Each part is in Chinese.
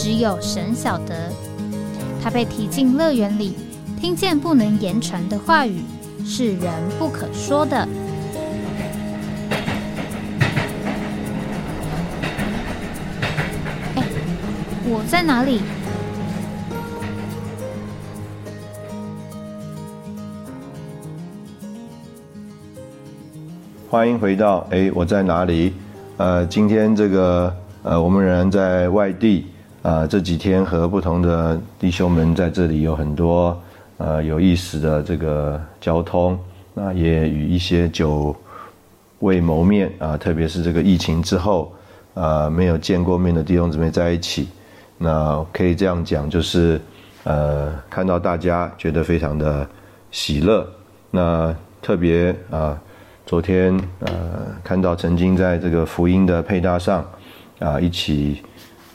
只有神晓得，他被提进乐园里，听见不能言传的话语，是人不可说的。哎，我在哪里？欢迎回到哎，我在哪里？呃，今天这个呃，我们仍然在外地。啊，这几天和不同的弟兄们在这里有很多呃有意思的这个交通，那也与一些久未谋面啊，特别是这个疫情之后啊没有见过面的弟兄姊妹在一起，那可以这样讲，就是呃看到大家觉得非常的喜乐，那特别啊昨天呃看到曾经在这个福音的配搭上啊一起。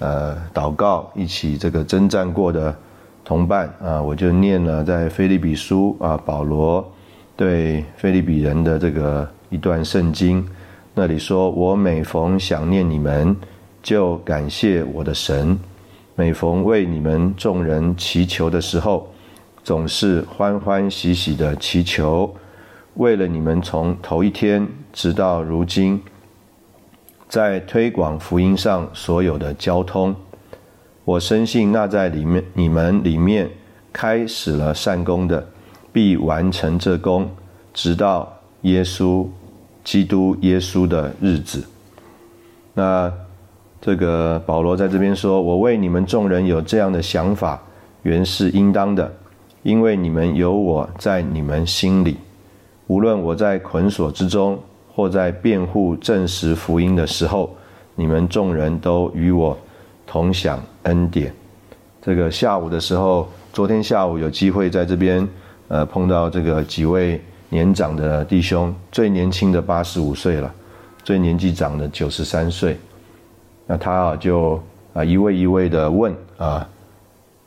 呃，祷告一起这个征战过的同伴啊，我就念了在菲利比书啊，保罗对菲利比人的这个一段圣经，那里说：“我每逢想念你们，就感谢我的神；每逢为你们众人祈求的时候，总是欢欢喜喜的祈求，为了你们从头一天直到如今。”在推广福音上所有的交通，我深信那在里面你们里面开始了善功的，必完成这功，直到耶稣基督耶稣的日子。那这个保罗在这边说：“我为你们众人有这样的想法，原是应当的，因为你们有我在你们心里，无论我在捆锁之中。”或在辩护证实福音的时候，你们众人都与我同享恩典。这个下午的时候，昨天下午有机会在这边，呃，碰到这个几位年长的弟兄，最年轻的八十五岁了，最年纪长的九十三岁。那他啊，就啊一位一位的问啊，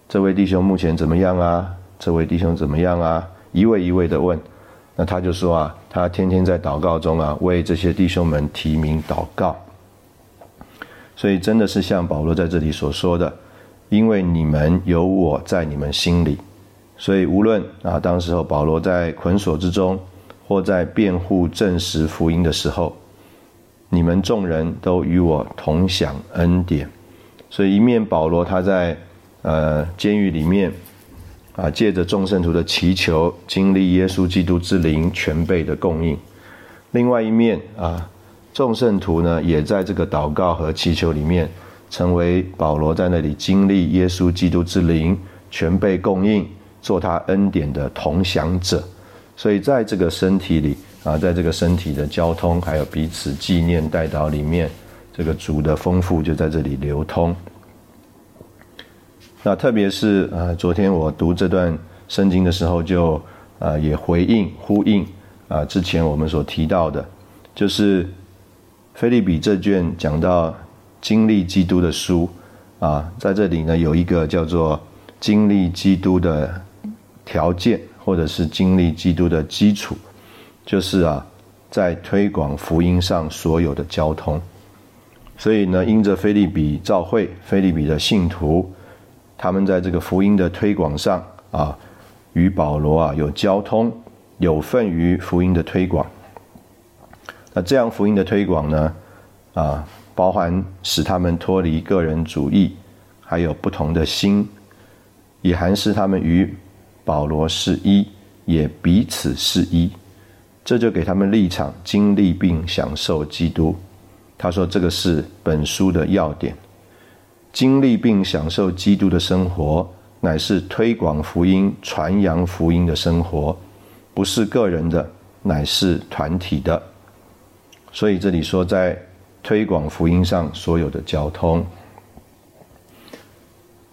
这位弟兄目前怎么样啊？这位弟兄怎么样啊？一位一位的问。那他就说啊，他天天在祷告中啊，为这些弟兄们提名祷告。所以真的是像保罗在这里所说的，因为你们有我在你们心里，所以无论啊，当时候保罗在捆锁之中，或在辩护证实福音的时候，你们众人都与我同享恩典。所以一面保罗他在呃监狱里面。啊，借着众圣徒的祈求，经历耶稣基督之灵全备的供应。另外一面啊，众圣徒呢，也在这个祷告和祈求里面，成为保罗在那里经历耶稣基督之灵全备供应，做他恩典的同享者。所以在这个身体里啊，在这个身体的交通，还有彼此纪念代祷里面，这个主的丰富就在这里流通。那特别是啊，昨天我读这段圣经的时候，就啊也回应呼应啊之前我们所提到的，就是菲利比这卷讲到经历基督的书啊，在这里呢有一个叫做经历基督的条件，或者是经历基督的基础，就是啊在推广福音上所有的交通。所以呢，因着菲利比召会，菲利比的信徒。他们在这个福音的推广上啊，与保罗啊有交通，有份于福音的推广。那这样福音的推广呢，啊，包含使他们脱离个人主义，还有不同的心，也含是他们与保罗是一，也彼此是一。这就给他们立场，经历并享受基督。他说：“这个是本书的要点。”经历并享受基督的生活，乃是推广福音、传扬福音的生活，不是个人的，乃是团体的。所以这里说，在推广福音上所有的交通，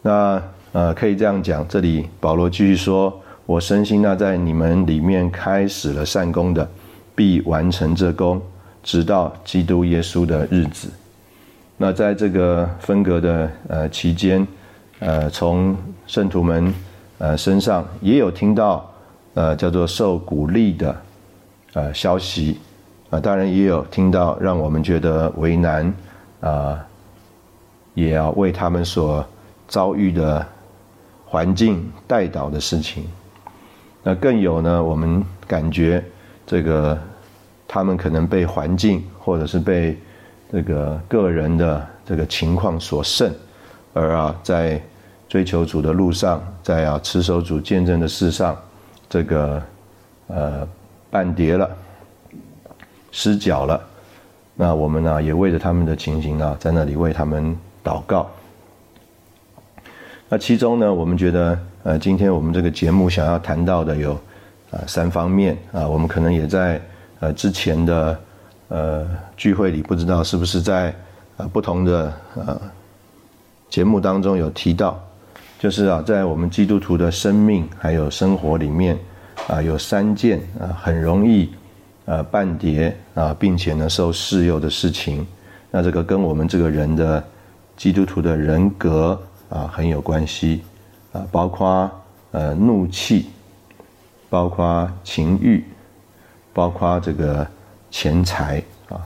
那呃，可以这样讲，这里保罗继续说：“我深信那在你们里面开始了善功的，必完成这功，直到基督耶稣的日子。”那在这个分隔的呃期间，呃，从圣徒们呃身上也有听到呃叫做受鼓励的呃消息啊，当然也有听到让我们觉得为难啊，也要为他们所遭遇的。环境带导的事情，那更有呢？我们感觉这个他们可能被环境或者是被这个个人的这个情况所胜，而啊，在追求主的路上，在啊持守主见证的事上，这个呃半跌了，失脚了。那我们呢，也为着他们的情形啊，在那里为他们祷告。那其中呢，我们觉得，呃，今天我们这个节目想要谈到的有，啊，三方面啊，我们可能也在呃之前的呃聚会里，不知道是不是在呃不同的呃节目当中有提到，就是啊，在我们基督徒的生命还有生活里面啊，有三件啊很容易呃半跌啊，并且呢受试诱的事情，那这个跟我们这个人的基督徒的人格。啊，很有关系，啊，包括呃怒气，包括情欲，包括这个钱财啊，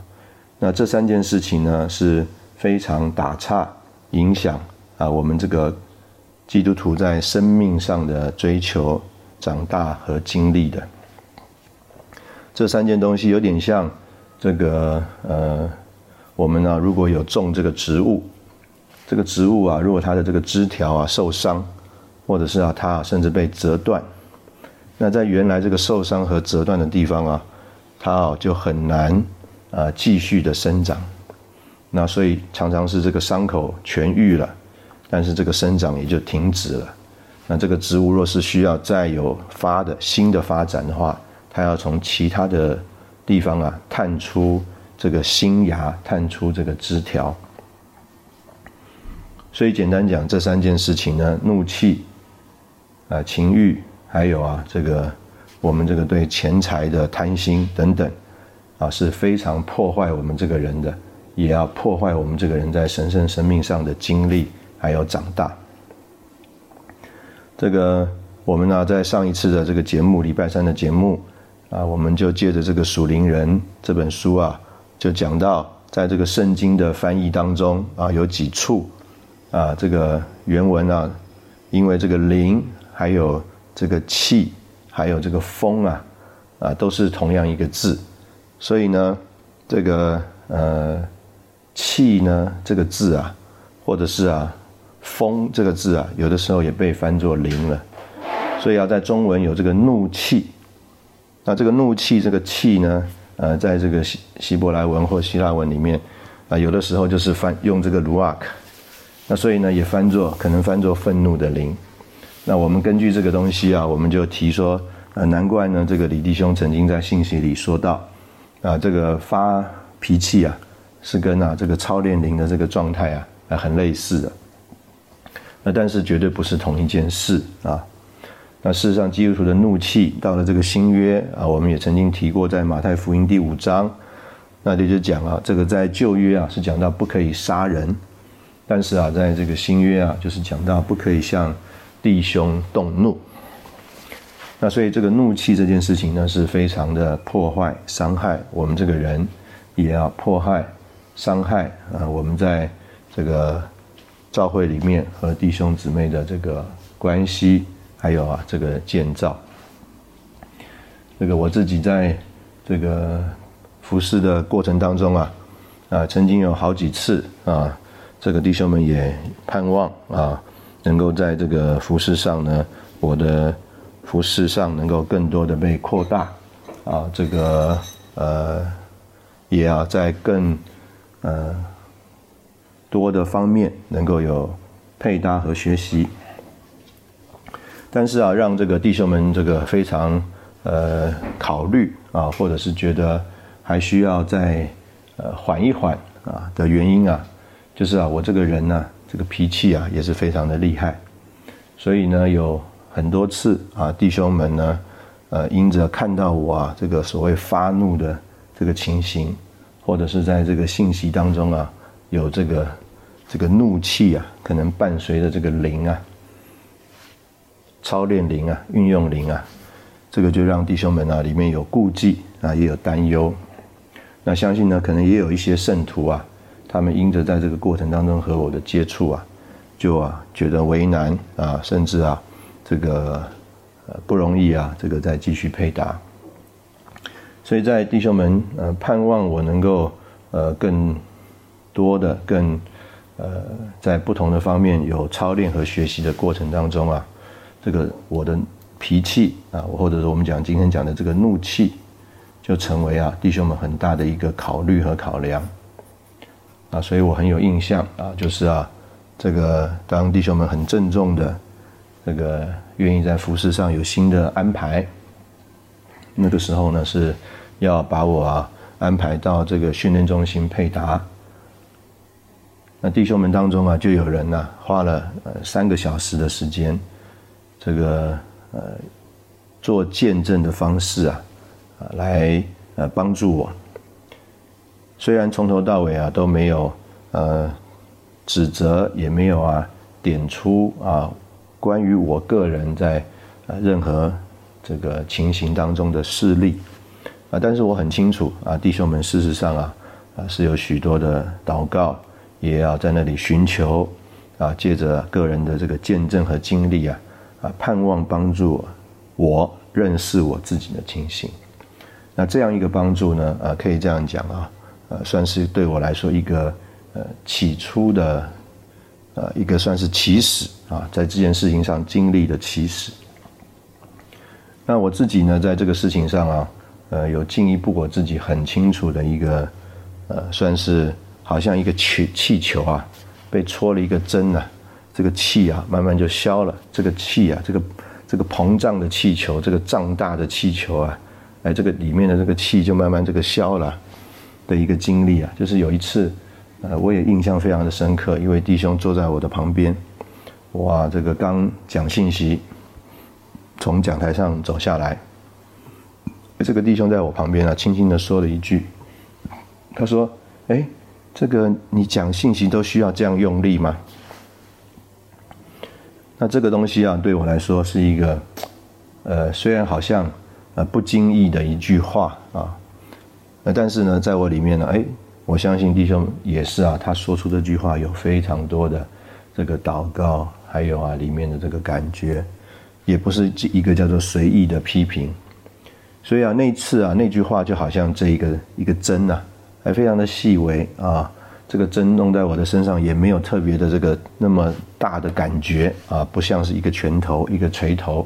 那这三件事情呢是非常打岔，影响啊我们这个基督徒在生命上的追求、长大和经历的。这三件东西有点像这个呃，我们呢如果有种这个植物。这个植物啊，如果它的这个枝条啊受伤，或者是啊它甚至被折断，那在原来这个受伤和折断的地方啊，它啊就很难啊继续的生长。那所以常常是这个伤口痊愈了，但是这个生长也就停止了。那这个植物若是需要再有发的新的发展的话，它要从其他的地方啊探出这个新芽，探出这个枝条。所以简单讲，这三件事情呢，怒气、啊情欲，还有啊这个我们这个对钱财的贪心等等，啊是非常破坏我们这个人的，也要破坏我们这个人在神圣生命上的经历还有长大。这个我们呢，在上一次的这个节目礼拜三的节目啊，我们就借着这个属灵人这本书啊，就讲到在这个圣经的翻译当中啊，有几处。啊，这个原文啊，因为这个灵，还有这个气，还有这个风啊，啊，都是同样一个字，所以呢，这个呃气呢这个字啊，或者是啊风这个字啊，有的时候也被翻作灵了，所以要在中文有这个怒气，那这个怒气这个气呢，呃，在这个希希伯来文或希腊文里面啊，有的时候就是翻用这个 ruach。那所以呢，也翻作可能翻作愤怒的灵。那我们根据这个东西啊，我们就提说，呃，难怪呢，这个李弟兄曾经在信息里说到，啊，这个发脾气啊，是跟啊这个操练灵的这个状态啊，啊很类似的。那但是绝对不是同一件事啊。那事实上，基督徒的怒气到了这个新约啊，我们也曾经提过，在马太福音第五章，那里就讲啊，这个在旧约啊是讲到不可以杀人。但是啊，在这个新约啊，就是讲到不可以像弟兄动怒。那所以这个怒气这件事情呢，是非常的破坏、伤害我们这个人，也要迫害、伤害啊我们在这个教会里面和弟兄姊妹的这个关系，还有啊这个建造。这个我自己在这个服侍的过程当中啊，啊曾经有好几次啊。这个弟兄们也盼望啊，能够在这个服饰上呢，我的服饰上能够更多的被扩大，啊，这个呃，也要在更呃多的方面能够有配搭和学习。但是啊，让这个弟兄们这个非常呃考虑啊，或者是觉得还需要再呃缓一缓啊的原因啊。就是啊，我这个人呢，这个脾气啊也是非常的厉害，所以呢，有很多次啊，弟兄们呢，呃，因着看到我啊这个所谓发怒的这个情形，或者是在这个信息当中啊，有这个这个怒气啊，可能伴随着这个灵啊，操练灵啊，运用灵啊，这个就让弟兄们啊里面有顾忌啊，也有担忧。那相信呢，可能也有一些圣徒啊。他们因着在这个过程当中和我的接触啊，就啊觉得为难啊，甚至啊这个呃不容易啊，这个再继续配搭。所以在弟兄们呃盼望我能够呃更多的更呃在不同的方面有操练和学习的过程当中啊，这个我的脾气啊，或者是我们讲今天讲的这个怒气，就成为啊弟兄们很大的一个考虑和考量。啊，所以我很有印象啊，就是啊，这个当弟兄们很郑重的，这个愿意在服饰上有新的安排，那个时候呢是要把我啊安排到这个训练中心配搭。那弟兄们当中啊，就有人呢花了呃三个小时的时间，这个呃做见证的方式啊，啊来呃帮助我。虽然从头到尾啊都没有呃指责，也没有啊点出啊关于我个人在呃任何这个情形当中的事例啊，但是我很清楚啊，弟兄们事实上啊啊是有许多的祷告，也要在那里寻求啊，借着个人的这个见证和经历啊啊，盼望帮助我认识我自己的情形。那这样一个帮助呢，啊，可以这样讲啊。呃，算是对我来说一个呃起初的呃一个算是起始啊，在这件事情上经历的起始。那我自己呢，在这个事情上啊，呃，有进一步我自己很清楚的一个呃，算是好像一个气气球啊，被戳了一个针呢，这个气啊慢慢就消了，这个气啊，这个这个膨胀的气球，这个胀大的气球啊，哎，这个里面的这个气就慢慢这个消了。的一个经历啊，就是有一次，呃，我也印象非常的深刻。一位弟兄坐在我的旁边，哇，这个刚讲信息，从讲台上走下来，这个弟兄在我旁边啊，轻轻的说了一句，他说：“哎，这个你讲信息都需要这样用力吗？”那这个东西啊，对我来说是一个，呃，虽然好像呃不经意的一句话啊。那但是呢，在我里面呢，哎，我相信弟兄也是啊。他说出这句话有非常多的这个祷告，还有啊里面的这个感觉，也不是一个叫做随意的批评。所以啊，那次啊那句话就好像这一个一个针呐，还非常的细微啊。这个针弄在我的身上也没有特别的这个那么大的感觉啊，不像是一个拳头一个锤头。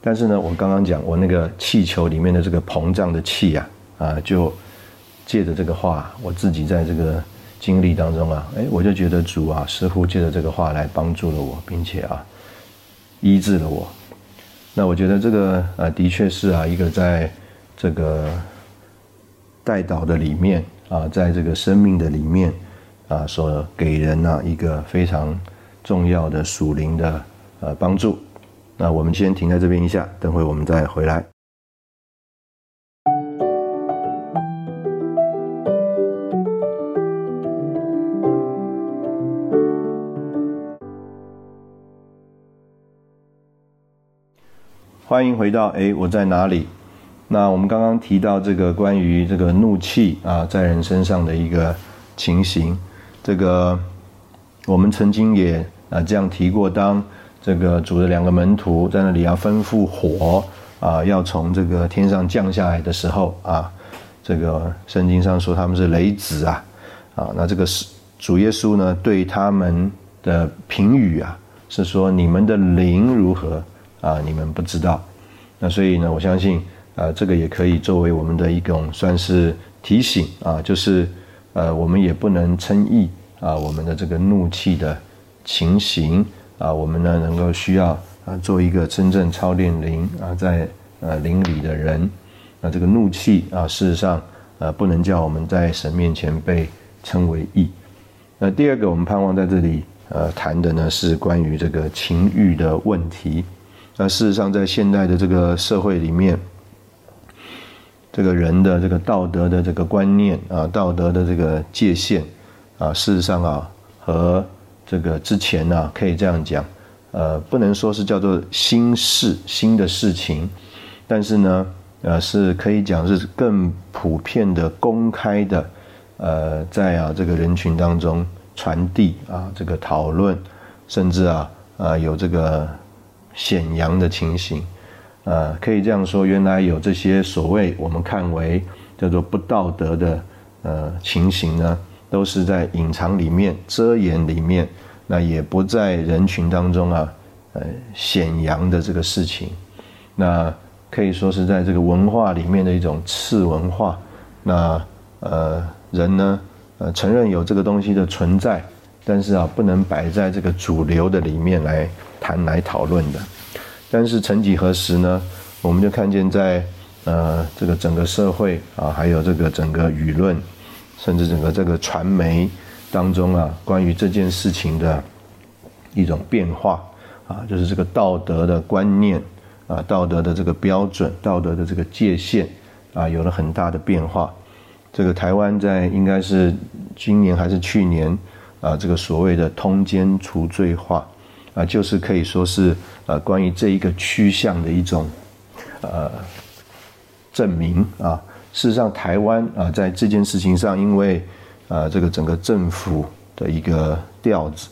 但是呢，我刚刚讲我那个气球里面的这个膨胀的气呀。啊，就借着这个话，我自己在这个经历当中啊，哎，我就觉得主啊，似乎借着这个话来帮助了我，并且啊，医治了我。那我觉得这个啊，的确是啊，一个在这个带导的里面啊，在这个生命的里面啊，所给人呢一个非常重要的属灵的呃帮助。那我们先停在这边一下，等会我们再回来。欢迎回到哎，我在哪里？那我们刚刚提到这个关于这个怒气啊，在人身上的一个情形。这个我们曾经也啊这样提过，当这个主的两个门徒在那里要吩咐火啊，要从这个天上降下来的时候啊，这个圣经上说他们是雷子啊啊，那这个是主耶稣呢对他们的评语啊，是说你们的灵如何？啊，你们不知道，那所以呢，我相信啊，这个也可以作为我们的一种算是提醒啊，就是呃，我们也不能称义啊，我们的这个怒气的情形啊，我们呢能够需要啊，做一个真正操练灵啊，在呃灵里的人，那这个怒气啊，事实上呃，不能叫我们在神面前被称为义。那第二个，我们盼望在这里呃谈的呢是关于这个情欲的问题。那事实上，在现代的这个社会里面，这个人的这个道德的这个观念啊，道德的这个界限啊，事实上啊，和这个之前呢，可以这样讲，呃，不能说是叫做新事、新的事情，但是呢，呃，是可以讲是更普遍的、公开的，呃，在啊这个人群当中传递啊，这个讨论，甚至啊啊有这个显扬的情形。呃，可以这样说，原来有这些所谓我们看为叫做不道德的呃情形呢，都是在隐藏里面、遮掩里面，那也不在人群当中啊，呃显扬的这个事情，那可以说是在这个文化里面的一种次文化。那呃人呢，呃承认有这个东西的存在，但是啊不能摆在这个主流的里面来谈来讨论的。但是曾几何时呢？我们就看见在呃这个整个社会啊，还有这个整个舆论，甚至整个这个传媒当中啊，关于这件事情的一种变化啊，就是这个道德的观念啊，道德的这个标准，道德的这个界限啊，有了很大的变化。这个台湾在应该是今年还是去年啊，这个所谓的通奸除罪化。啊，就是可以说是呃，关于这一个趋向的一种呃证明啊。事实上，台湾啊，在这件事情上，因为啊，这个整个政府的一个调子，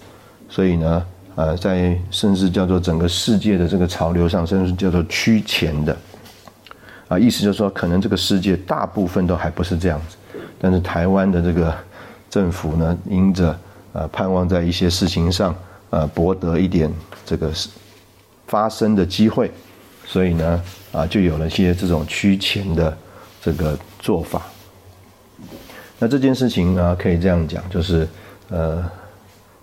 所以呢，呃，在甚至叫做整个世界的这个潮流上，甚至叫做趋前的啊，意思就是说，可能这个世界大部分都还不是这样子，但是台湾的这个政府呢，因着呃，盼望在一些事情上。呃，博得一点这个发生的机会，所以呢，啊，就有了些这种趋前的这个做法。那这件事情呢，可以这样讲，就是呃，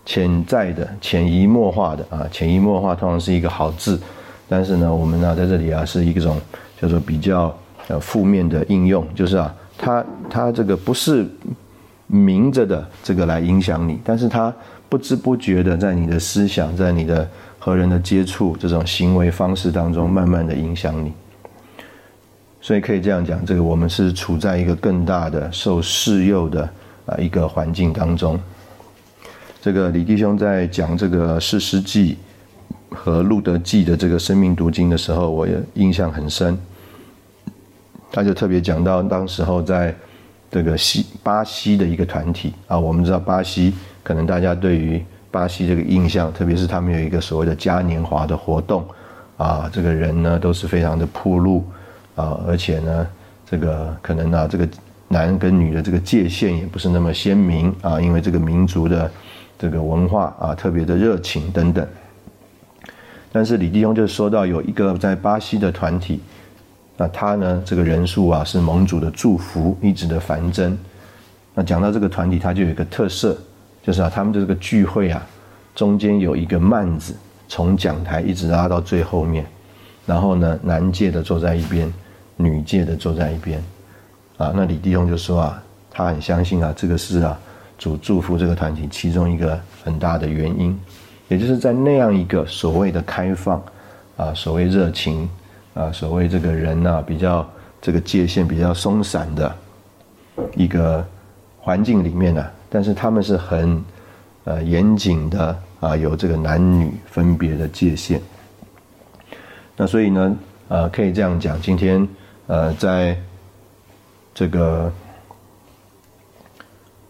潜在的、潜移默化的啊，潜移默化通常是一个好字，但是呢，我们呢在这里啊是一种叫做比较呃负面的应用，就是啊，它它这个不是明着的这个来影响你，但是他。不知不觉的，在你的思想，在你的和人的接触这种行为方式当中，慢慢的影响你。所以可以这样讲，这个我们是处在一个更大的受试诱的啊一个环境当中。这个李弟兄在讲这个《四世纪》和《路德记》的这个生命读经的时候，我也印象很深。他就特别讲到，当时候在这个西巴西的一个团体啊，我们知道巴西。可能大家对于巴西这个印象，特别是他们有一个所谓的嘉年华的活动，啊，这个人呢都是非常的铺路，啊，而且呢，这个可能啊，这个男跟女的这个界限也不是那么鲜明啊，因为这个民族的这个文化啊，特别的热情等等。但是李弟兄就说到有一个在巴西的团体，那他呢这个人数啊是盟主的祝福一直的繁增。那讲到这个团体，他就有一个特色。就是啊，他们的这个聚会啊，中间有一个幔子，从讲台一直拉到最后面，然后呢，男界的坐在一边，女界的坐在一边，啊，那李弟兄就说啊，他很相信啊，这个是啊，主祝福这个团体其中一个很大的原因，也就是在那样一个所谓的开放，啊，所谓热情，啊，所谓这个人呐比较这个界限比较松散的一个环境里面呢。但是他们是很，呃严谨的啊，有这个男女分别的界限。那所以呢，呃，可以这样讲，今天呃，在这个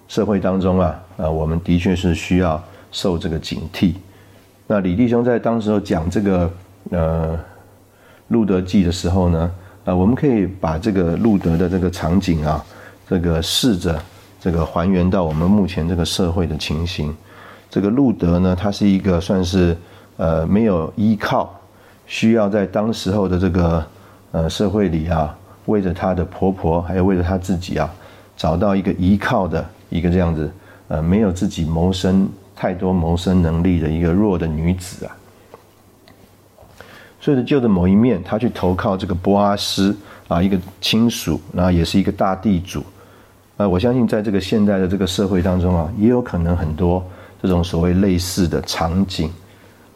社会当中啊，啊，我们的确是需要受这个警惕。那李弟兄在当时候讲这个呃路德记的时候呢，呃，我们可以把这个路德的这个场景啊，这个试着。这个还原到我们目前这个社会的情形，这个路德呢，他是一个算是呃没有依靠，需要在当时候的这个呃社会里啊，为着她的婆婆，还有为着她自己啊，找到一个依靠的一个这样子呃没有自己谋生太多谋生能力的一个弱的女子啊，所以就的某一面，她去投靠这个波阿斯啊，一个亲属，然后也是一个大地主。啊，我相信在这个现代的这个社会当中啊，也有可能很多这种所谓类似的场景，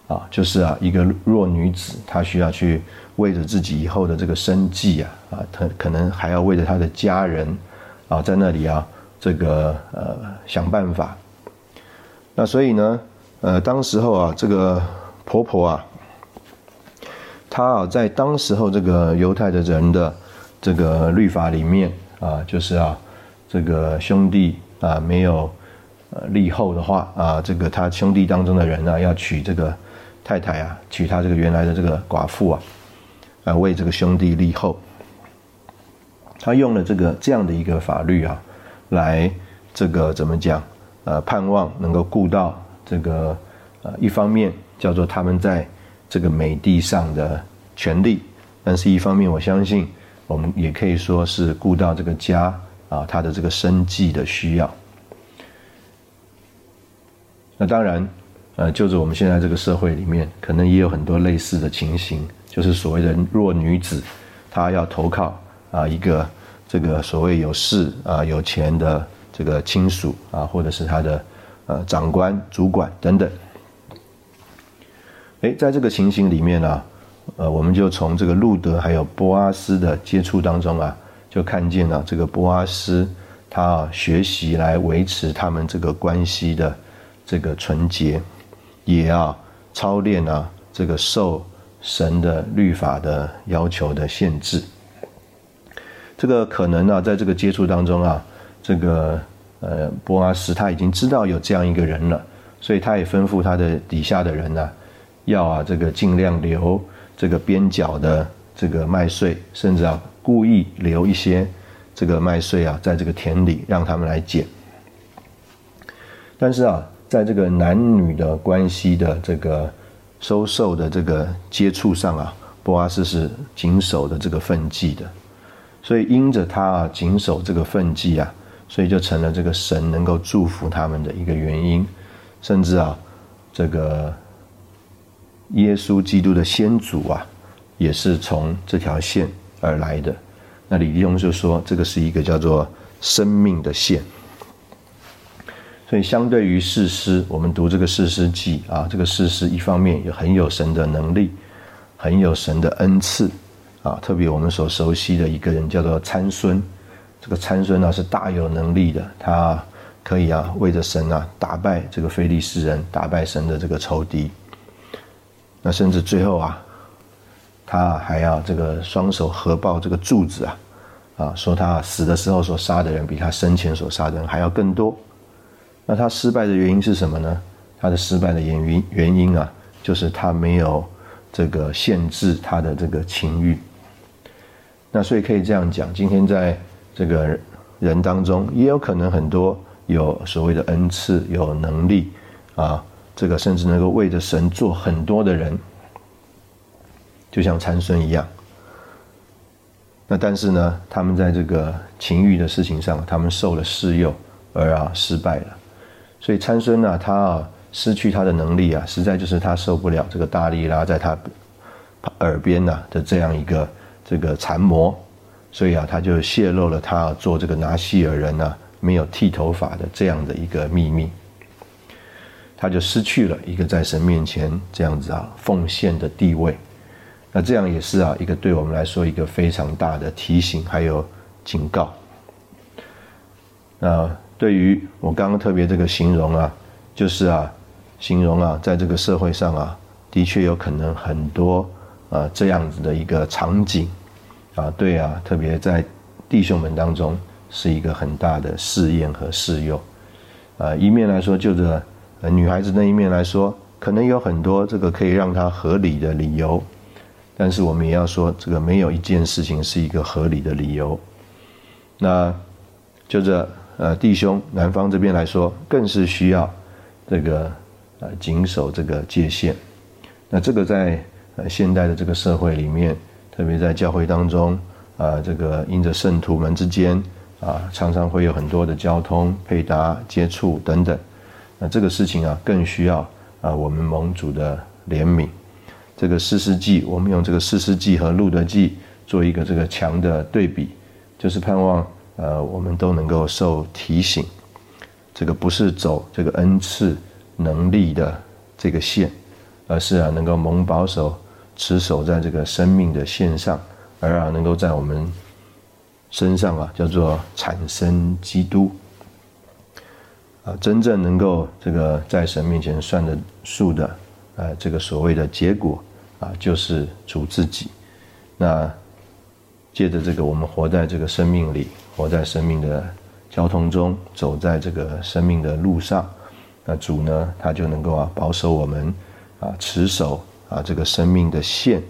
啊，就是啊，一个弱女子，她需要去为着自己以后的这个生计啊，啊，她可能还要为着她的家人，啊，在那里啊，这个呃想办法。那所以呢，呃，当时候啊，这个婆婆啊，他啊，在当时候这个犹太的人的这个律法里面啊，就是啊。这个兄弟啊，没有呃立后的话啊，这个他兄弟当中的人呢，要娶这个太太啊，娶他这个原来的这个寡妇啊，啊为这个兄弟立后。他用了这个这样的一个法律啊，来这个怎么讲？呃，盼望能够顾到这个呃一方面叫做他们在这个美地上的权利，但是一方面我相信我们也可以说是顾到这个家。啊，他的这个生计的需要。那当然，呃，就是我们现在这个社会里面，可能也有很多类似的情形，就是所谓的弱女子，她要投靠啊一个这个所谓有势啊有钱的这个亲属啊，或者是他的呃长官、主管等等。哎，在这个情形里面呢，呃，我们就从这个路德还有波阿斯的接触当中啊。就看见了这个波阿斯，他学习来维持他们这个关系的这个纯洁，也要操练啊这个受神的律法的要求的限制。这个可能啊，在这个接触当中啊，这个呃波阿斯他已经知道有这样一个人了，所以他也吩咐他的底下的人呢，要啊这个尽量留这个边角的这个麦穗，甚至啊。故意留一些这个麦穗啊，在这个田里让他们来捡。但是啊，在这个男女的关系的这个收受的这个接触上啊，波阿斯是谨守的这个份纪的，所以因着他啊谨守这个份纪啊，所以就成了这个神能够祝福他们的一个原因，甚至啊，这个耶稣基督的先祖啊，也是从这条线。而来的，那李立宏就说，这个是一个叫做生命的线。所以，相对于世师，我们读这个世师记啊，这个世师一方面也很有神的能力，很有神的恩赐啊。特别我们所熟悉的一个人叫做参孙，这个参孙呢是大有能力的，他可以啊为着神啊打败这个非利士人，打败神的这个仇敌。那甚至最后啊。他还要这个双手合抱这个柱子啊，啊，说他死的时候所杀的人比他生前所杀的人还要更多。那他失败的原因是什么呢？他的失败的原因原因啊，就是他没有这个限制他的这个情欲。那所以可以这样讲，今天在这个人当中，也有可能很多有所谓的恩赐、有能力啊，这个甚至能够为着神做很多的人。就像参孙一样，那但是呢，他们在这个情欲的事情上，他们受了试诱而啊失败了。所以参孙呢，他啊失去他的能力啊，实在就是他受不了这个大力拉在他耳边呐的这样一个这个残魔，所以啊，他就泄露了他做这个拿西尔人呢没有剃头发的这样的一个秘密，他就失去了一个在神面前这样子啊奉献的地位。那这样也是啊，一个对我们来说一个非常大的提醒，还有警告。那对于我刚刚特别这个形容啊，就是啊，形容啊，在这个社会上啊，的确有可能很多啊这样子的一个场景啊，对啊，特别在弟兄们当中是一个很大的试验和试用。啊，一面来说，就着女孩子那一面来说，可能有很多这个可以让她合理的理由。但是我们也要说，这个没有一件事情是一个合理的理由。那就这呃弟兄男方这边来说，更是需要这个呃谨守这个界限。那这个在呃现代的这个社会里面，特别在教会当中啊，这个因着圣徒们之间啊，常常会有很多的交通配搭、接触等等。那这个事情啊，更需要啊我们盟主的怜悯。这个四世纪，我们用这个四世纪和路德记做一个这个强的对比，就是盼望呃，我们都能够受提醒，这个不是走这个恩赐能力的这个线，而是啊能够蒙保守持守在这个生命的线上，而啊能够在我们身上啊叫做产生基督，啊真正能够这个在神面前算得数的，呃这个所谓的结果啊就是主自己，那。借着这个，我们活在这个生命里，活在生命的交通中，走在这个生命的路上，那主呢，他就能够啊保守我们，啊持守啊这个生命的线，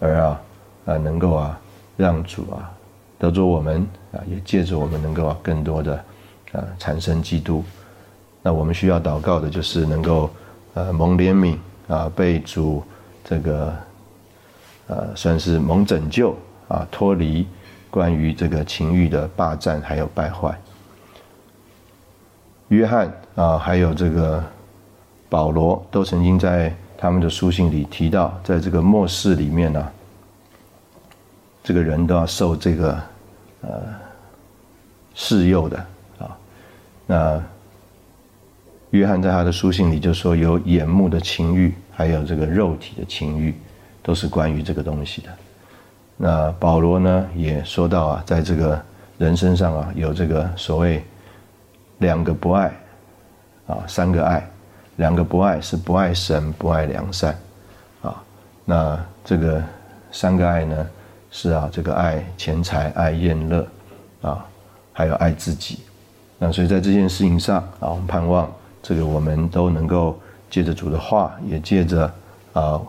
而啊啊能够啊让主啊得着我们啊，也借着我们能够更多的啊产生基督。那我们需要祷告的就是能够呃蒙怜悯啊，被主这个呃算是蒙拯救。啊，脱离关于这个情欲的霸占还有败坏。约翰啊，还有这个保罗，都曾经在他们的书信里提到，在这个末世里面呢，这个人都要受这个呃试诱的啊。那约翰在他的书信里就说，有眼目的情欲，还有这个肉体的情欲，都是关于这个东西的。那保罗呢也说到啊，在这个人身上啊，有这个所谓两个不爱啊，三个爱，两个不爱是不爱神，不爱良善啊。那这个三个爱呢，是啊，这个爱钱财，爱宴乐啊，还有爱自己。那所以在这件事情上啊，我们盼望这个我们都能够借着主的话，也借着啊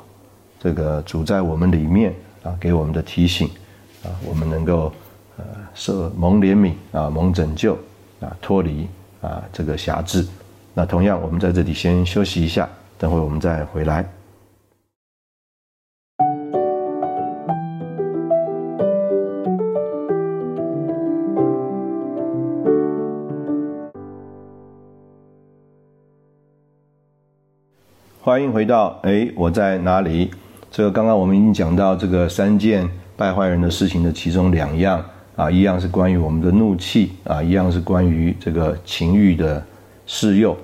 这个主在我们里面。啊，给我们的提醒，啊，我们能够呃受蒙怜悯啊，蒙拯救啊，脱离啊这个辖制。那同样，我们在这里先休息一下，等会我们再回来。欢迎回到哎，我在哪里？这个刚刚我们已经讲到这个三件败坏人的事情的其中两样啊，一样是关于我们的怒气啊，一样是关于这个情欲的试诱。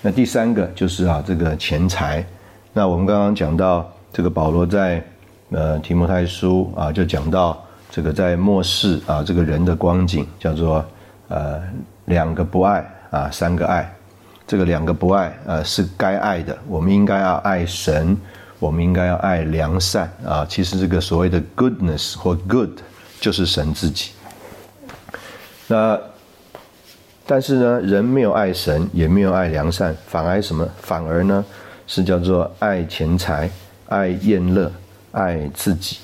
那第三个就是啊，这个钱财。那我们刚刚讲到这个保罗在呃提摩太书啊，就讲到这个在末世啊，这个人的光景叫做呃两个不爱啊，三个爱。这个两个不爱啊是该爱的，我们应该要爱神。我们应该要爱良善啊！其实这个所谓的 goodness 或 good 就是神自己。那但是呢，人没有爱神，也没有爱良善，反而什么？反而呢是叫做爱钱财、爱宴乐、爱自己。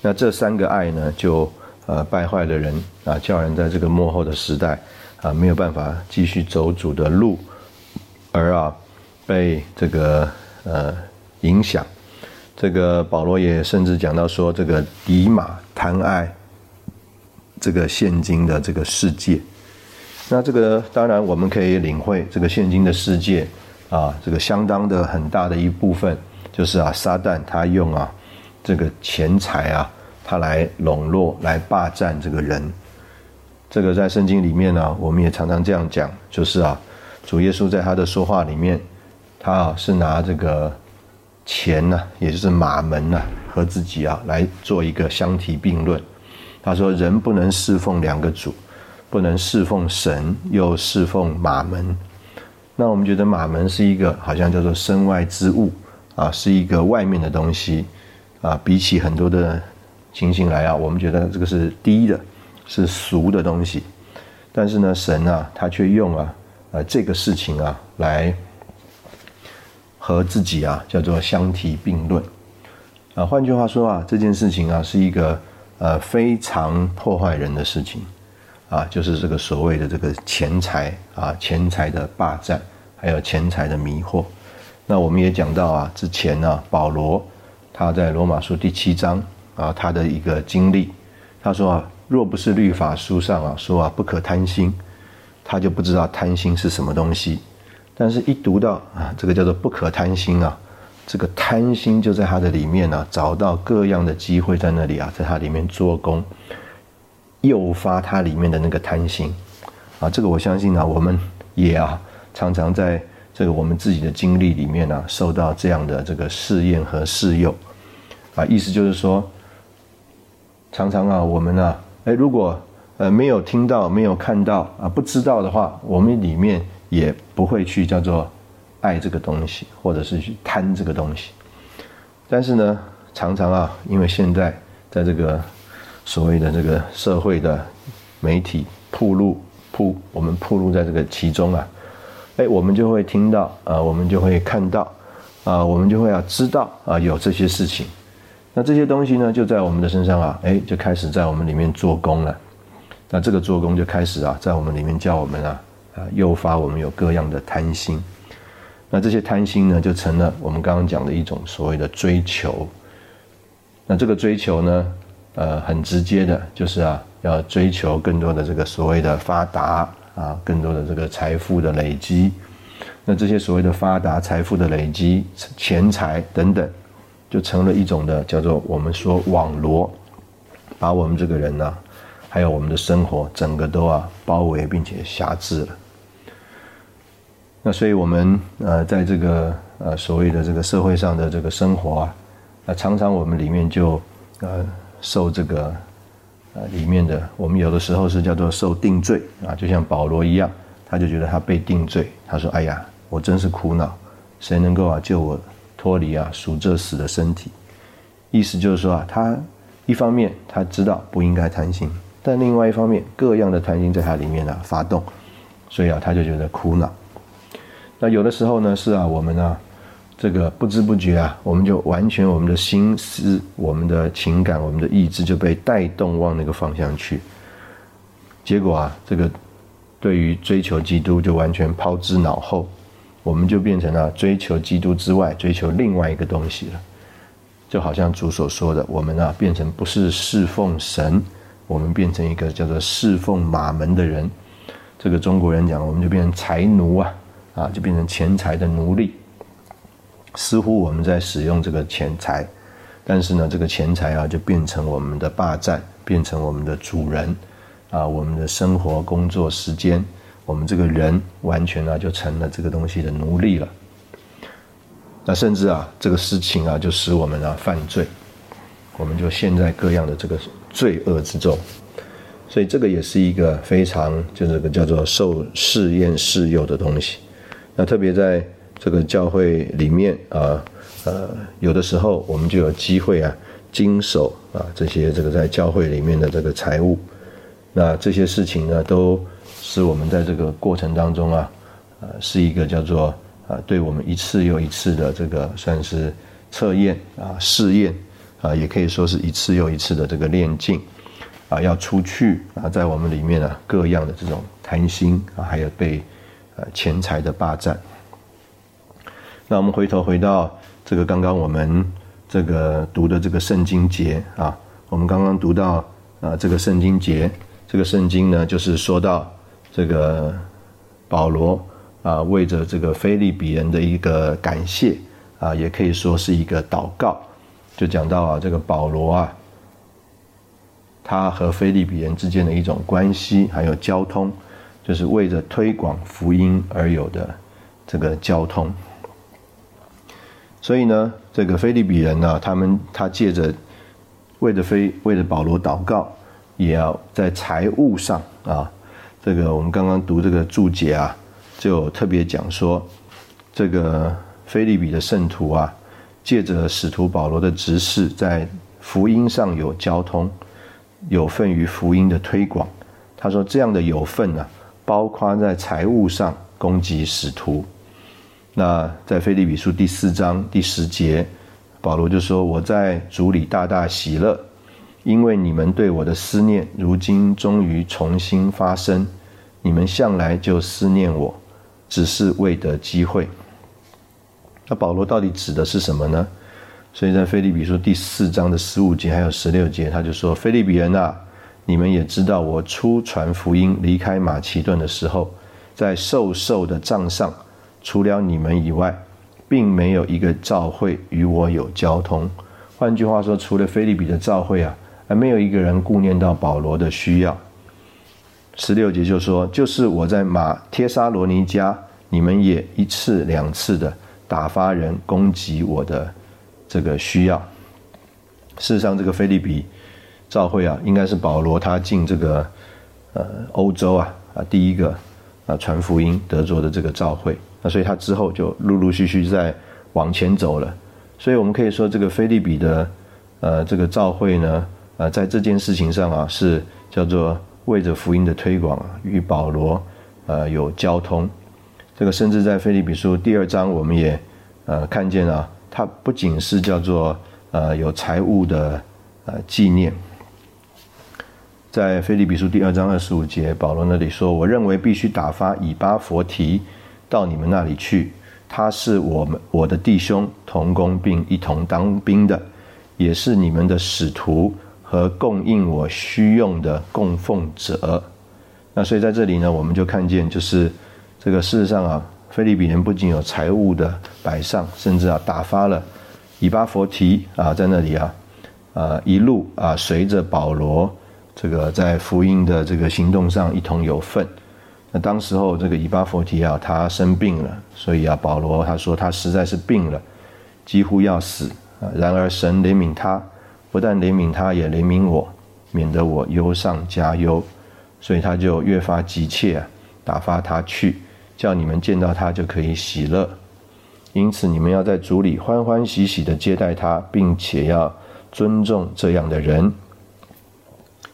那这三个爱呢，就呃败坏了人啊，叫人在这个幕后的时代啊没有办法继续走主的路，而啊被这个呃。影响，这个保罗也甚至讲到说，这个迪马贪爱这个现今的这个世界。那这个当然我们可以领会，这个现今的世界啊，这个相当的很大的一部分，就是啊，撒旦他用啊这个钱财啊，他来笼络、来霸占这个人。这个在圣经里面呢，我们也常常这样讲，就是啊，主耶稣在他的说话里面，他啊是拿这个。钱呢，也就是马门呢，和自己啊来做一个相提并论。他说：“人不能侍奉两个主，不能侍奉神又侍奉马门。”那我们觉得马门是一个好像叫做身外之物啊，是一个外面的东西啊。比起很多的情形来啊，我们觉得这个是低的，是俗的东西。但是呢，神啊，他却用啊，呃，这个事情啊来。和自己啊，叫做相提并论，啊，换句话说啊，这件事情啊，是一个呃非常破坏人的事情，啊，就是这个所谓的这个钱财啊，钱财的霸占，还有钱财的迷惑。那我们也讲到啊，之前呢，保罗他在罗马书第七章啊，他的一个经历，他说啊，若不是律法书上啊说啊不可贪心，他就不知道贪心是什么东西。但是，一读到啊，这个叫做不可贪心啊，这个贪心就在他的里面呢，找到各样的机会在那里啊，在他里面做工，诱发它里面的那个贪心，啊，这个我相信呢，我们也啊常常在这个我们自己的经历里面呢，受到这样的这个试验和试诱，啊，意思就是说，常常啊，我们呢，哎，如果呃没有听到、没有看到啊，不知道的话，我们里面也不会去叫做爱这个东西，或者是去贪这个东西，但是呢，常常啊，因为现在在这个。所谓的这个社会的媒体铺路铺，我们铺路在这个其中啊，哎，我们就会听到啊，我们就会看到啊，我们就会啊知道啊有这些事情，那这些东西呢就在我们的身上啊，哎，就开始在我们里面做工了。那这个做工就开始啊，在我们里面叫我们啊啊诱发我们有各样的贪心。那这些贪心呢，就成了我们刚刚讲的一种所谓的追求。那这个追求呢？呃，很直接的，就是啊，要追求更多的这个所谓的发达啊，更多的这个财富的累积。那这些所谓的发达、财富的累积、钱财等等，就成了一种的叫做我们说网罗，把我们这个人呢，还有我们的生活，整个都啊包围并且辖制了。那所以我们呃，在这个呃所谓的这个社会上的这个生活啊，那常常我们里面就呃。受这个，呃，里面的我们有的时候是叫做受定罪啊，就像保罗一样，他就觉得他被定罪，他说：“哎呀，我真是苦恼，谁能够啊救我脱离啊属这死的身体？”意思就是说啊，他一方面他知道不应该贪心，但另外一方面各样的贪心在他里面呢发动，所以啊他就觉得苦恼。那有的时候呢是啊我们呢。这个不知不觉啊，我们就完全我们的心思、我们的情感、我们的意志就被带动往那个方向去。结果啊，这个对于追求基督就完全抛之脑后，我们就变成了追求基督之外追求另外一个东西了。就好像主所说的，我们啊变成不是侍奉神，我们变成一个叫做侍奉马门的人。这个中国人讲，我们就变成财奴啊，啊，就变成钱财的奴隶。似乎我们在使用这个钱财，但是呢，这个钱财啊，就变成我们的霸占，变成我们的主人，啊，我们的生活、工作时间，我们这个人完全呢，就成了这个东西的奴隶了。那甚至啊，这个事情啊，就使我们啊犯罪，我们就陷在各样的这个罪恶之中。所以这个也是一个非常就这个叫做受试验试诱的东西。那特别在。这个教会里面啊，呃，有的时候我们就有机会啊，经手啊这些这个在教会里面的这个财务，那这些事情呢，都是我们在这个过程当中啊，呃，是一个叫做啊，对我们一次又一次的这个算是测验啊试验啊，也可以说是一次又一次的这个练境啊，要出去啊，在我们里面啊，各样的这种贪心啊，还有被呃钱财的霸占。那我们回头回到这个刚刚我们这个读的这个圣经节啊，我们刚刚读到啊这个圣经节，这个圣经呢就是说到这个保罗啊为着这个菲利比人的一个感谢啊，也可以说是一个祷告，就讲到啊这个保罗啊，他和菲利比人之间的一种关系，还有交通，就是为着推广福音而有的这个交通。所以呢，这个菲利比人呢，他们他借着为着非为着保罗祷告，也要在财务上啊，这个我们刚刚读这个注解啊，就特别讲说，这个菲利比的圣徒啊，借着使徒保罗的执事，在福音上有交通，有份于福音的推广。他说这样的有份呢，包括在财务上供给使徒。那在腓利比书第四章第十节，保罗就说：“我在主里大大喜乐，因为你们对我的思念，如今终于重新发生。你们向来就思念我，只是未得机会。”那保罗到底指的是什么呢？所以在腓立比书第四章的十五节还有十六节，他就说：“腓立比人啊，你们也知道，我出传福音离开马其顿的时候，在受受的账上。”除了你们以外，并没有一个教会与我有交通。换句话说，除了菲利比的教会啊，而没有一个人顾念到保罗的需要。十六节就说：“就是我在马帖沙罗尼家，你们也一次两次的打发人攻击我的这个需要。”事实上，这个菲利比教会啊，应该是保罗他进这个呃欧洲啊啊第一个啊传福音得着的这个教会。那所以他之后就陆陆续续在往前走了。所以我们可以说，这个菲利比的呃这个教会呢，呃在这件事情上啊，是叫做。为着福音的推广，与保罗，呃，有交通。这个甚至在腓立比书第二章，我们也呃看见啊，它不仅是叫做呃有财务的呃纪念。在腓立比书第二章二十五节，保罗那里说：“我认为必须打发以巴佛提到你们那里去，他是我们我的弟兄，同工并一同当兵的，也是你们的使徒。”和供应我需用的供奉者，那所以在这里呢，我们就看见，就是这个事实上啊，菲律宾人不仅有财物的摆上，甚至啊打发了以巴佛提啊在那里啊，啊一路啊随着保罗这个在福音的这个行动上一同有份。那当时候这个以巴佛提啊他生病了，所以啊保罗他说他实在是病了，几乎要死啊，然而神怜悯他。不但怜悯他，也怜悯我，免得我忧上加忧，所以他就越发急切啊，打发他去，叫你们见到他就可以喜乐。因此，你们要在主里欢欢喜喜的接待他，并且要尊重这样的人，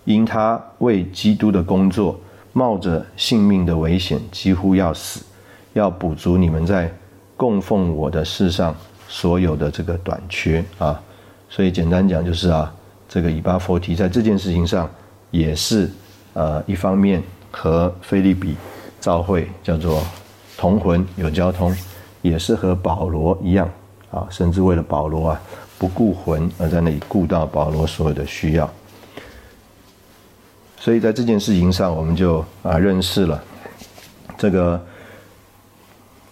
因他为基督的工作冒着性命的危险，几乎要死，要补足你们在供奉我的事上所有的这个短缺啊。所以简单讲就是啊，这个以巴佛提在这件事情上也是呃一方面和菲利比召会叫做同魂有交通，也是和保罗一样啊，甚至为了保罗啊不顾魂而在那里顾到保罗所有的需要。所以在这件事情上，我们就啊认识了这个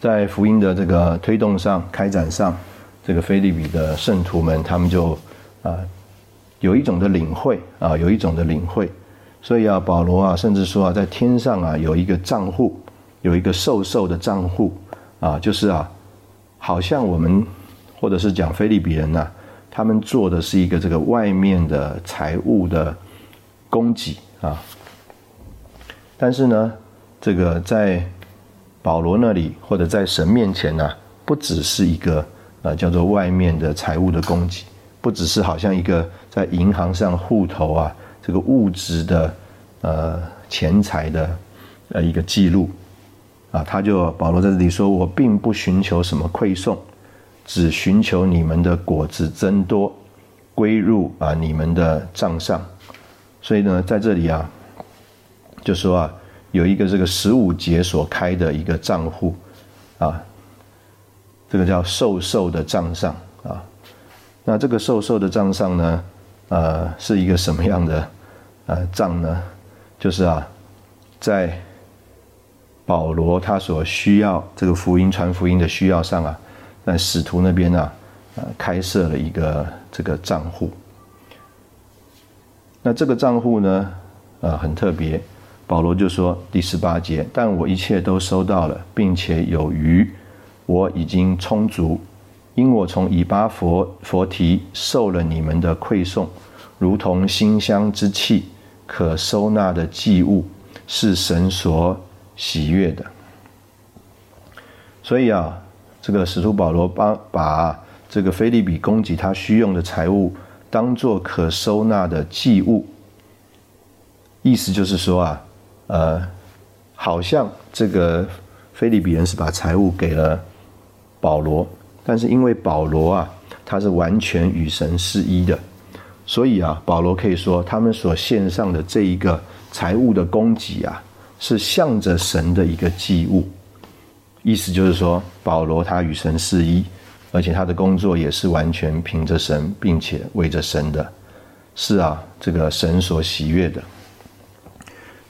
在福音的这个推动上开展上。这个菲利比的圣徒们，他们就啊有一种的领会啊，有一种的领会。所以啊，保罗啊，甚至说啊，在天上啊有一个账户，有一个瘦瘦的账户啊，就是啊，好像我们或者是讲菲利比人呐，他们做的是一个这个外面的财务的供给啊。但是呢，这个在保罗那里或者在神面前呢，不只是一个。啊，叫做外面的财务的供给，不只是好像一个在银行上户头啊，这个物质的呃钱财的呃一个记录啊，他就保罗在这里说，我并不寻求什么馈送，只寻求你们的果子增多，归入啊你们的账上。所以呢，在这里啊，就说啊，有一个这个十五节所开的一个账户啊。这个叫寿寿的账上啊，那这个寿寿的账上呢，呃，是一个什么样的呃账呢？就是啊，在保罗他所需要这个福音传福音的需要上啊，在使徒那边啊，呃，开设了一个这个账户。那这个账户呢，呃，很特别，保罗就说第十八节，但我一切都收到了，并且有余。我已经充足，因我从以巴佛佛提受了你们的馈送，如同馨香之气，可收纳的祭物，是神所喜悦的。所以啊，这个使徒保罗把把这个菲利比供给他需用的财物，当做可收纳的祭物，意思就是说啊，呃，好像这个菲利比人是把财物给了。保罗，但是因为保罗啊，他是完全与神是一的，所以啊，保罗可以说他们所献上的这一个财物的供给啊，是向着神的一个祭物。意思就是说，保罗他与神是一，而且他的工作也是完全凭着神，并且为着神的，是啊，这个神所喜悦的。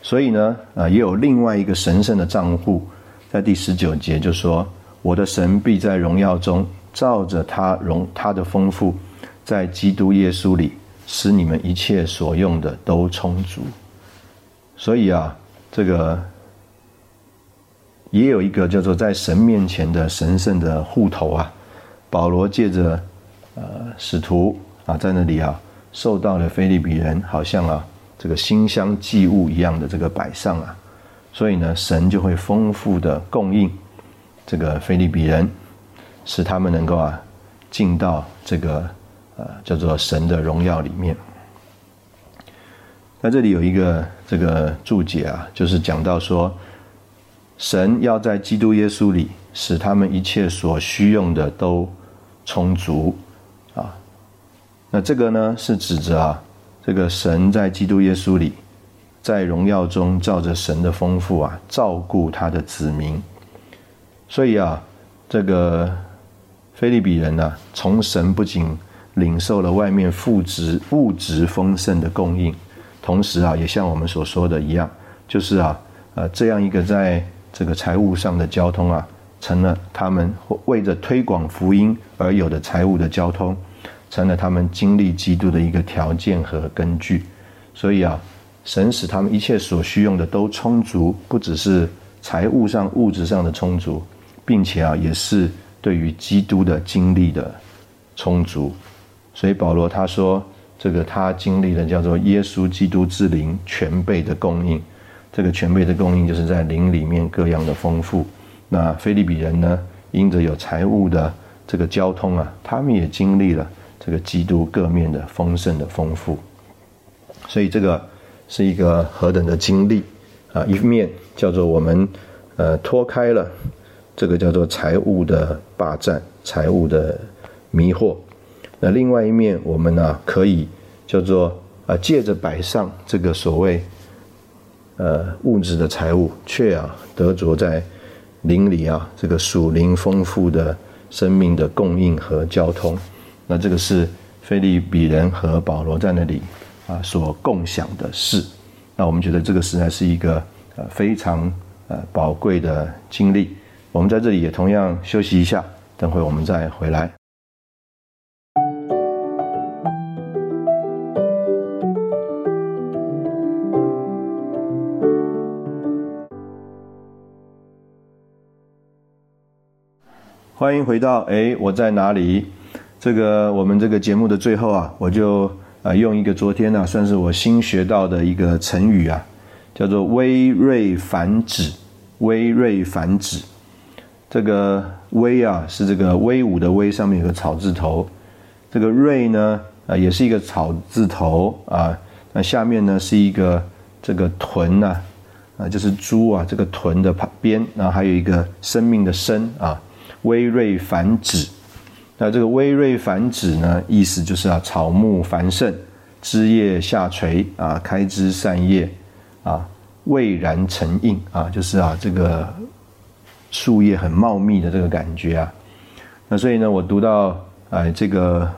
所以呢，啊，也有另外一个神圣的账户，在第十九节就说。我的神必在荣耀中，照着他荣他的丰富，在基督耶稣里使你们一切所用的都充足。所以啊，这个也有一个叫做在神面前的神圣的户头啊。保罗借着呃使徒啊，在那里啊，受到了菲利比人好像啊这个馨香祭物一样的这个摆上啊，所以呢，神就会丰富的供应这个菲利比人，使他们能够啊进到这个呃叫做神的荣耀里面。那这里有一个这个注解啊，就是讲到说，神要在基督耶稣里使他们一切所需用的都。充足，啊，那这个呢是指着啊，这个神在基督耶稣里，在荣耀中照着神的丰富啊，照顾他的子民。所以啊，这个菲利比人呢，从神不仅领受了外面物质物质丰盛的供应，同时啊，也像我们所说的一样，就是啊，呃，这样一个在这个财务上的交通啊。成了他们为着推广福音而有的财务的交通，成了他们经历基督的一个条件和根据。所以啊，神使他们一切所需用的都充足，不只是财务上物质上的充足，并且啊，也是对于基督的经历的充足。所以保罗他说，这个他经历了叫做耶稣基督之灵全备的供应。这个全备的供应，就是在灵里面各样的丰富。那菲利比人呢？因着有财务的这个交通啊，他们也经历了这个基督各面的丰盛的丰富，所以这个是一个何等的经历啊！一面叫做我们呃脱开了这个叫做财务的霸占、财务的迷惑，那另外一面我们呢可以叫做啊借着摆上这个所谓呃物质的财物，却啊得着在。灵里啊，这个属灵丰富的生命的供应和交通，那这个是菲利比人和保罗在那里啊所共享的事。那我们觉得这个实在是一个呃非常呃宝贵的经历。我们在这里也同样休息一下，等会我们再回来。欢迎回到哎，我在哪里？这个我们这个节目的最后啊，我就啊用一个昨天呢，算是我新学到的一个成语啊，叫做“微锐反指”。微锐反指，这个“威”啊是这个威武的“威”，上面有个草字头。这个“锐”呢啊也是一个草字头啊。那下面呢是一个这个“豚”呐啊，就是猪啊这个“豚”的旁边，然后还有一个生命的“生”啊。微瑞繁殖，那这个微瑞繁殖呢，意思就是啊，草木繁盛，枝叶下垂啊，开枝散叶啊，蔚然成荫啊，就是啊，这个树叶很茂密的这个感觉啊。那所以呢，我读到哎这个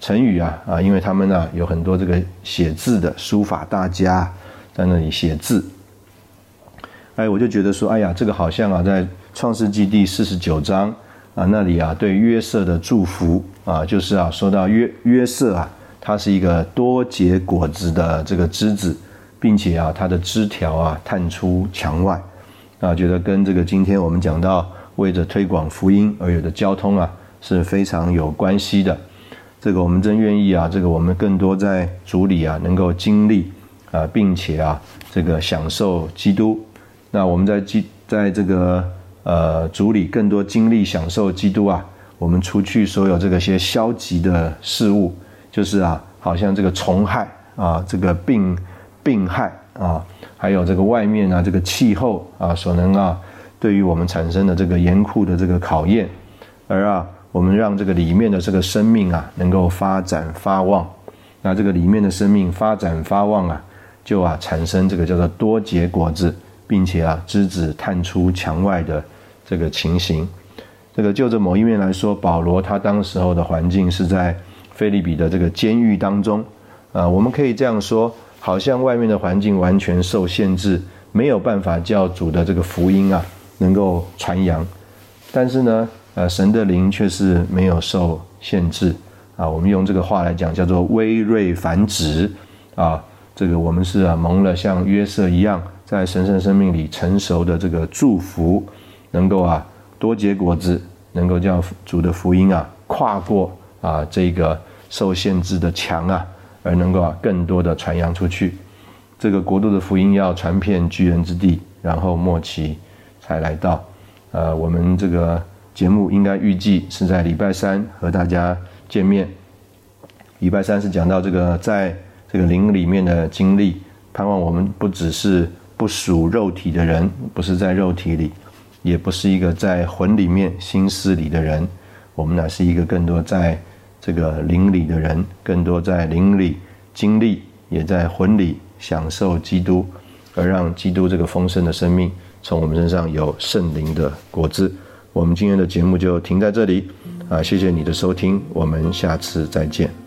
成语啊啊，因为他们呢有很多这个写字的书法大家在那里写字，哎，我就觉得说，哎呀，这个好像啊，在创世纪第四十九章。啊，那里啊，对约瑟的祝福啊，就是啊，说到约约瑟啊，他是一个多结果子的这个枝子，并且啊，他的枝条啊探出墙外，啊，觉得跟这个今天我们讲到为着推广福音而有的交通啊，是非常有关系的。这个我们真愿意啊，这个我们更多在主里啊，能够经历啊，并且啊，这个享受基督。那我们在基在这个。呃，主理更多精力享受基督啊！我们除去所有这个些消极的事物，就是啊，好像这个虫害啊，这个病病害啊，还有这个外面啊，这个气候啊，所能啊，对于我们产生的这个严酷的这个考验，而啊，我们让这个里面的这个生命啊，能够发展发旺，那这个里面的生命发展发旺啊，就啊，产生这个叫做多结果子，并且啊，枝子探出墙外的。这个情形，这个就着某一面来说，保罗他当时候的环境是在菲利比的这个监狱当中，啊，我们可以这样说，好像外面的环境完全受限制，没有办法教主的这个福音啊能够传扬，但是呢，呃，神的灵却是没有受限制，啊，我们用这个话来讲，叫做威瑞繁殖。啊。这个我们是啊蒙了像约瑟一样，在神圣生命里成熟的这个祝福，能够啊多结果子，能够叫主的福音啊跨过啊这个受限制的墙啊，而能够啊更多的传扬出去。这个国度的福音要传遍巨人之地，然后末期才来到。呃，我们这个节目应该预计是在礼拜三和大家见面。礼拜三是讲到这个在。这个灵里面的经历，盼望我们不只是不属肉体的人，不是在肉体里，也不是一个在魂里面心思里的人，我们乃是一个更多在这个灵里的人，更多在灵里经历，也在魂里享受基督，而让基督这个丰盛的生命从我们身上有圣灵的果子。我们今天的节目就停在这里，啊，谢谢你的收听，我们下次再见。